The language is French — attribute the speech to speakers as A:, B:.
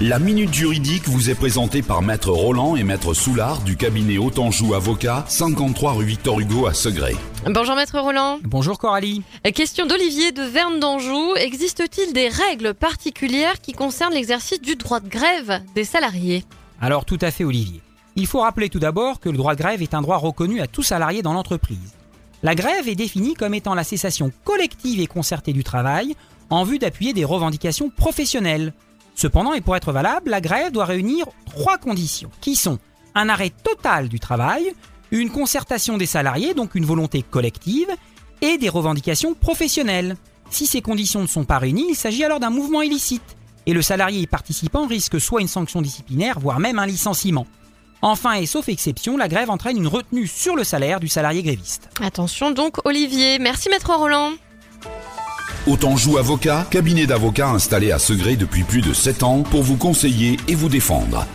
A: La Minute Juridique vous est présentée par Maître Roland et Maître Soulard du cabinet Autanjou Avocat, 53 rue Victor Hugo à Segré.
B: Bonjour Maître Roland.
C: Bonjour Coralie.
B: Question d'Olivier de Verne d'Anjou. Existe-t-il des règles particulières qui concernent l'exercice du droit de grève des salariés?
C: Alors tout à fait Olivier. Il faut rappeler tout d'abord que le droit de grève est un droit reconnu à tout salarié dans l'entreprise. La grève est définie comme étant la cessation collective et concertée du travail en vue d'appuyer des revendications professionnelles. Cependant, et pour être valable, la grève doit réunir trois conditions, qui sont un arrêt total du travail, une concertation des salariés, donc une volonté collective, et des revendications professionnelles. Si ces conditions ne sont pas réunies, il s'agit alors d'un mouvement illicite, et le salarié y participant risque soit une sanction disciplinaire, voire même un licenciement. Enfin, et sauf exception, la grève entraîne une retenue sur le salaire du salarié gréviste.
B: Attention donc Olivier. Merci Maître Roland.
A: Autanjou Avocat, cabinet d'avocats installé à Segré depuis plus de 7 ans pour vous conseiller et vous défendre.